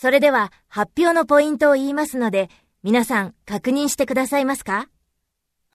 それでは発表のポイントを言いますので、皆さん確認してくださいますか？